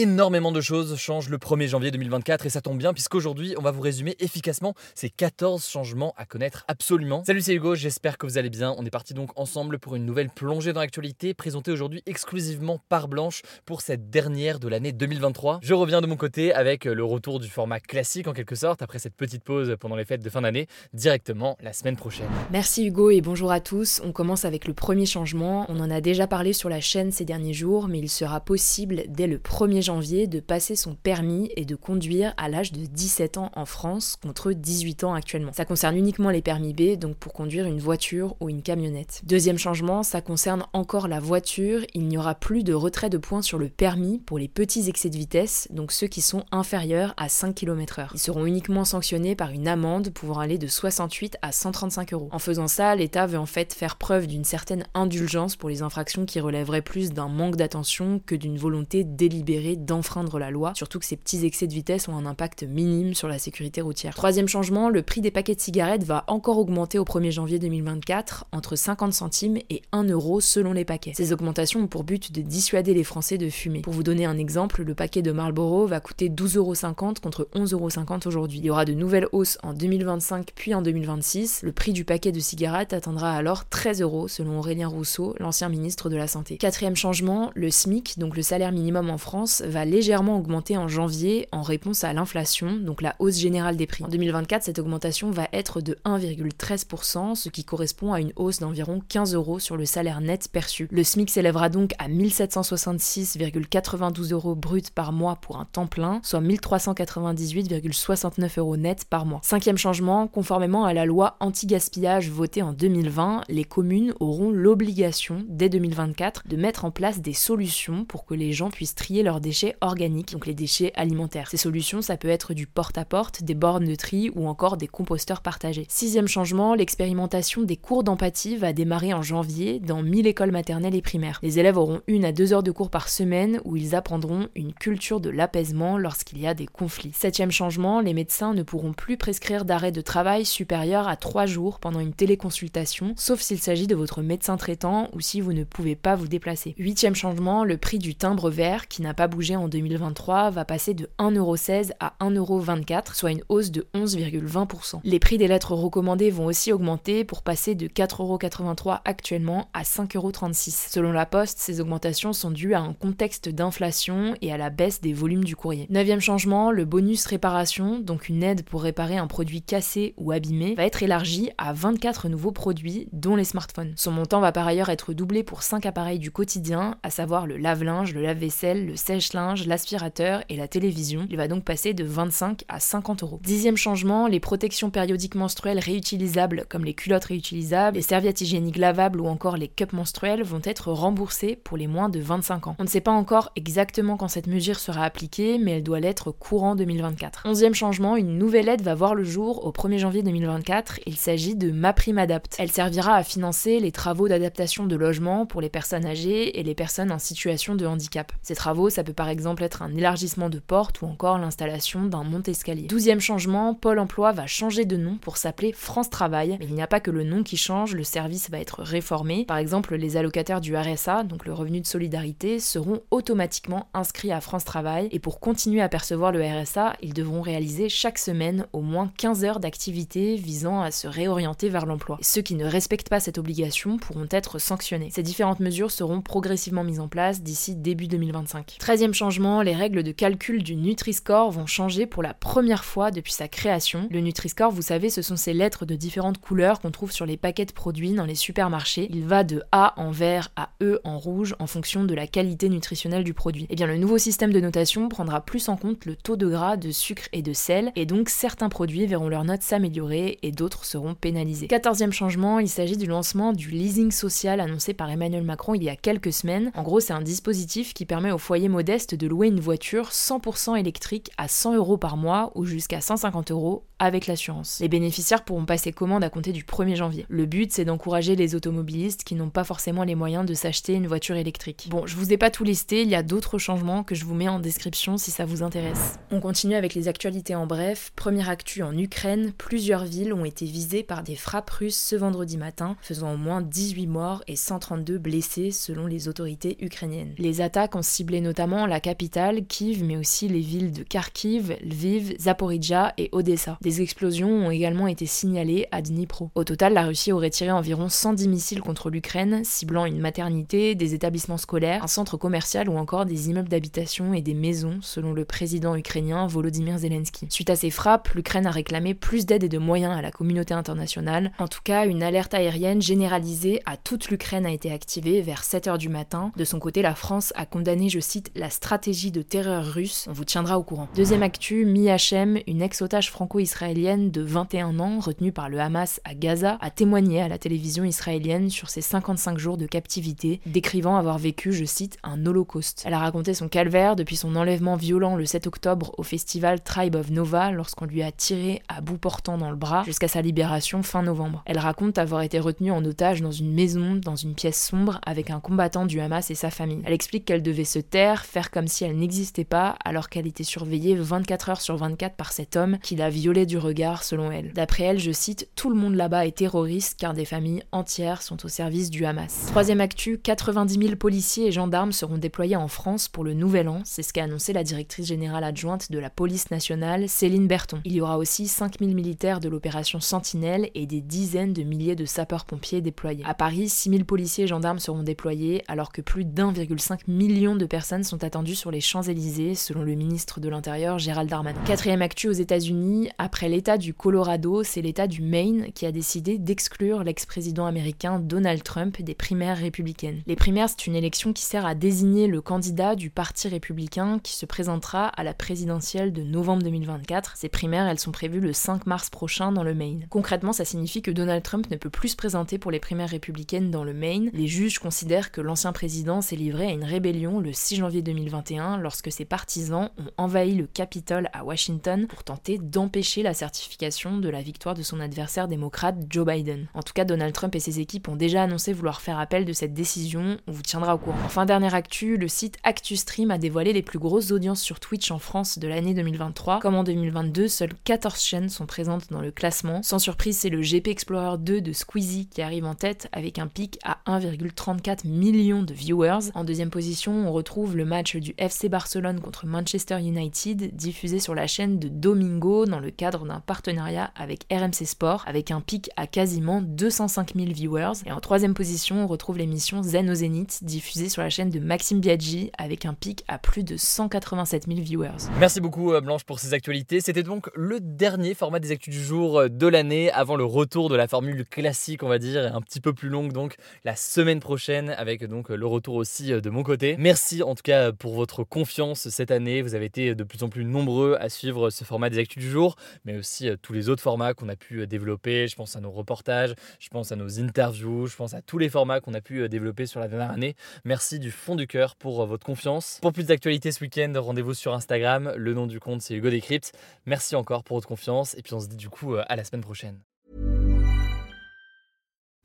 Énormément de choses changent le 1er janvier 2024 et ça tombe bien puisqu'aujourd'hui on va vous résumer efficacement ces 14 changements à connaître absolument. Salut c'est Hugo, j'espère que vous allez bien. On est parti donc ensemble pour une nouvelle plongée dans l'actualité présentée aujourd'hui exclusivement par Blanche pour cette dernière de l'année 2023. Je reviens de mon côté avec le retour du format classique en quelque sorte après cette petite pause pendant les fêtes de fin d'année directement la semaine prochaine. Merci Hugo et bonjour à tous. On commence avec le premier changement. On en a déjà parlé sur la chaîne ces derniers jours mais il sera possible dès le 1er janvier de passer son permis et de conduire à l'âge de 17 ans en France contre 18 ans actuellement. Ça concerne uniquement les permis B, donc pour conduire une voiture ou une camionnette. Deuxième changement, ça concerne encore la voiture. Il n'y aura plus de retrait de points sur le permis pour les petits excès de vitesse, donc ceux qui sont inférieurs à 5 km/h. Ils seront uniquement sanctionnés par une amende pouvant aller de 68 à 135 euros. En faisant ça, l'État veut en fait faire preuve d'une certaine indulgence pour les infractions qui relèveraient plus d'un manque d'attention que d'une volonté délibérée d'enfreindre la loi, surtout que ces petits excès de vitesse ont un impact minime sur la sécurité routière. Troisième changement, le prix des paquets de cigarettes va encore augmenter au 1er janvier 2024, entre 50 centimes et 1 euro selon les paquets. Ces augmentations ont pour but de dissuader les Français de fumer. Pour vous donner un exemple, le paquet de Marlboro va coûter 12,50 euros contre 11,50 euros aujourd'hui. Il y aura de nouvelles hausses en 2025 puis en 2026. Le prix du paquet de cigarettes atteindra alors 13 euros selon Aurélien Rousseau, l'ancien ministre de la Santé. Quatrième changement, le SMIC, donc le salaire minimum en France, va légèrement augmenté en janvier en réponse à l'inflation, donc la hausse générale des prix. En 2024, cette augmentation va être de 1,13%, ce qui correspond à une hausse d'environ 15 euros sur le salaire net perçu. Le SMIC s'élèvera donc à 1766,92 euros brut par mois pour un temps plein, soit 1398,69 euros net par mois. Cinquième changement, conformément à la loi anti-gaspillage votée en 2020, les communes auront l'obligation, dès 2024, de mettre en place des solutions pour que les gens puissent trier leurs déchets organiques donc les déchets alimentaires. Ces solutions, ça peut être du porte-à-porte, des bornes de tri ou encore des composteurs partagés. Sixième changement, l'expérimentation des cours d'empathie va démarrer en janvier dans 1000 écoles maternelles et primaires. Les élèves auront une à deux heures de cours par semaine où ils apprendront une culture de l'apaisement lorsqu'il y a des conflits. Septième changement, les médecins ne pourront plus prescrire d'arrêt de travail supérieur à trois jours pendant une téléconsultation, sauf s'il s'agit de votre médecin traitant ou si vous ne pouvez pas vous déplacer. Huitième changement, le prix du timbre vert qui n'a pas bougé en 2020 2023 va passer de 1,16€ à 1,24€, soit une hausse de 11,20%. Les prix des lettres recommandées vont aussi augmenter pour passer de 4,83€ actuellement à 5,36€. Selon la Poste, ces augmentations sont dues à un contexte d'inflation et à la baisse des volumes du courrier. Neuvième changement, le bonus réparation, donc une aide pour réparer un produit cassé ou abîmé, va être élargi à 24 nouveaux produits, dont les smartphones. Son montant va par ailleurs être doublé pour 5 appareils du quotidien, à savoir le lave-linge, le lave-vaisselle, le sèche-linge, l'aspirateur et la télévision. Il va donc passer de 25 à 50 euros. Dixième changement, les protections périodiques menstruelles réutilisables comme les culottes réutilisables, les serviettes hygiéniques lavables ou encore les cups menstruels vont être remboursées pour les moins de 25 ans. On ne sait pas encore exactement quand cette mesure sera appliquée, mais elle doit l'être courant 2024. Onzième changement, une nouvelle aide va voir le jour au 1er janvier 2024. Il s'agit de Ma Prime Adapt. Elle servira à financer les travaux d'adaptation de logement pour les personnes âgées et les personnes en situation de handicap. Ces travaux, ça peut par exemple être un élargissement de porte ou encore l'installation d'un monte-escalier. Douzième changement, Pôle emploi va changer de nom pour s'appeler France Travail, mais il n'y a pas que le nom qui change, le service va être réformé. Par exemple, les allocataires du RSA, donc le revenu de solidarité, seront automatiquement inscrits à France Travail et pour continuer à percevoir le RSA, ils devront réaliser chaque semaine au moins 15 heures d'activité visant à se réorienter vers l'emploi. Ceux qui ne respectent pas cette obligation pourront être sanctionnés. Ces différentes mesures seront progressivement mises en place d'ici début 2025. 13 Changement, les règles de calcul du Nutri-Score vont changer pour la première fois depuis sa création. Le Nutri-Score, vous savez, ce sont ces lettres de différentes couleurs qu'on trouve sur les paquets de produits dans les supermarchés. Il va de A en vert à E en rouge en fonction de la qualité nutritionnelle du produit. Et eh bien le nouveau système de notation prendra plus en compte le taux de gras, de sucre et de sel, et donc certains produits verront leur note s'améliorer et d'autres seront pénalisés. Quatorzième changement, il s'agit du lancement du leasing social annoncé par Emmanuel Macron il y a quelques semaines. En gros, c'est un dispositif qui permet aux foyers modestes de louer une voiture 100% électrique à 100 euros par mois ou jusqu'à 150 euros avec l'assurance. Les bénéficiaires pourront passer commande à compter du 1er janvier. Le but, c'est d'encourager les automobilistes qui n'ont pas forcément les moyens de s'acheter une voiture électrique. Bon, je vous ai pas tout listé, il y a d'autres changements que je vous mets en description si ça vous intéresse. On continue avec les actualités en bref. Première actu en Ukraine, plusieurs villes ont été visées par des frappes russes ce vendredi matin, faisant au moins 18 morts et 132 blessés selon les autorités ukrainiennes. Les attaques ont ciblé notamment la capitale, Kiev, mais aussi les villes de Kharkiv, Lviv, Zaporizhia et Odessa. Des explosions ont également été signalées à Dnipro. Au total, la Russie aurait tiré environ 110 missiles contre l'Ukraine, ciblant une maternité, des établissements scolaires, un centre commercial ou encore des immeubles d'habitation et des maisons, selon le président ukrainien Volodymyr Zelensky. Suite à ces frappes, l'Ukraine a réclamé plus d'aide et de moyens à la communauté internationale. En tout cas, une alerte aérienne généralisée à toute l'Ukraine a été activée vers 7h du matin. De son côté, la France a condamné, je cite, la stratégie de terreur russe. On vous tiendra au courant. Deuxième actu, Mi Hachem, une ex-otage franco-israélienne de 21 ans retenue par le Hamas à Gaza, a témoigné à la télévision israélienne sur ses 55 jours de captivité, décrivant avoir vécu, je cite, un holocauste. Elle a raconté son calvaire depuis son enlèvement violent le 7 octobre au festival Tribe of Nova lorsqu'on lui a tiré à bout portant dans le bras jusqu'à sa libération fin novembre. Elle raconte avoir été retenue en otage dans une maison, dans une pièce sombre, avec un combattant du Hamas et sa famille. Elle explique qu'elle devait se taire, faire comme si elle n'existait pas, alors qu'elle était surveillée 24 heures sur 24 par cet homme qui la violée du regard selon elle. D'après elle, je cite, Tout le monde là-bas est terroriste car des familles entières sont au service du Hamas. Troisième actu, 90 000 policiers et gendarmes seront déployés en France pour le Nouvel An, c'est ce qu'a annoncé la directrice générale adjointe de la police nationale, Céline Berton. Il y aura aussi 5000 militaires de l'opération Sentinelle et des dizaines de milliers de sapeurs-pompiers déployés. À Paris, 6000 policiers et gendarmes seront déployés alors que plus d'1,5 million de personnes sont attendues sur les Champs-Élysées, selon le ministre de l'Intérieur Gérald Darmanin. Quatrième actu aux États-Unis, après l'État du Colorado, c'est l'État du Maine qui a décidé d'exclure l'ex-président américain Donald Trump des primaires républicaines. Les primaires, c'est une élection qui sert à désigner le candidat du Parti républicain qui se présentera à la présidentielle de novembre 2024. Ces primaires, elles sont prévues le 5 mars prochain dans le Maine. Concrètement, ça signifie que Donald Trump ne peut plus se présenter pour les primaires républicaines dans le Maine. Les juges considèrent que l'ancien président s'est livré à une rébellion le 6 janvier 2021 lorsque ses partisans ont envahi le Capitole à Washington pour tenter d'empêcher la certification de la victoire de son adversaire démocrate Joe Biden. En tout cas, Donald Trump et ses équipes ont déjà annoncé vouloir faire appel de cette décision, on vous tiendra au courant. Enfin, dernière actu, le site ActuStream a dévoilé les plus grosses audiences sur Twitch en France de l'année 2023. Comme en 2022, seules 14 chaînes sont présentes dans le classement. Sans surprise, c'est le GP Explorer 2 de Squeezie qui arrive en tête avec un pic à 1,34 million de viewers. En deuxième position, on retrouve le match du FC Barcelone contre Manchester United diffusé sur la chaîne de Domingo dans le cadre d'un partenariat avec RMC Sport avec un pic à quasiment 205 000 viewers. Et en troisième position, on retrouve l'émission Zen au Zénith diffusée sur la chaîne de Maxime Biaggi avec un pic à plus de 187 000 viewers. Merci beaucoup euh, Blanche pour ces actualités. C'était donc le dernier format des actus du jour euh, de l'année avant le retour de la formule classique, on va dire, et un petit peu plus longue donc la semaine prochaine avec donc le retour aussi euh, de mon côté. Merci en tout cas pour votre confiance cette année. Vous avez été de plus en plus nombreux à suivre ce format des actus du jour, mais aussi tous les autres formats qu'on a pu développer. Je pense à nos reportages, je pense à nos interviews, je pense à tous les formats qu'on a pu développer sur la dernière année. Merci du fond du cœur pour votre confiance. Pour plus d'actualités ce week-end, rendez-vous sur Instagram. Le nom du compte, c'est Hugo Décrypte. Merci encore pour votre confiance. Et puis, on se dit du coup à la semaine prochaine.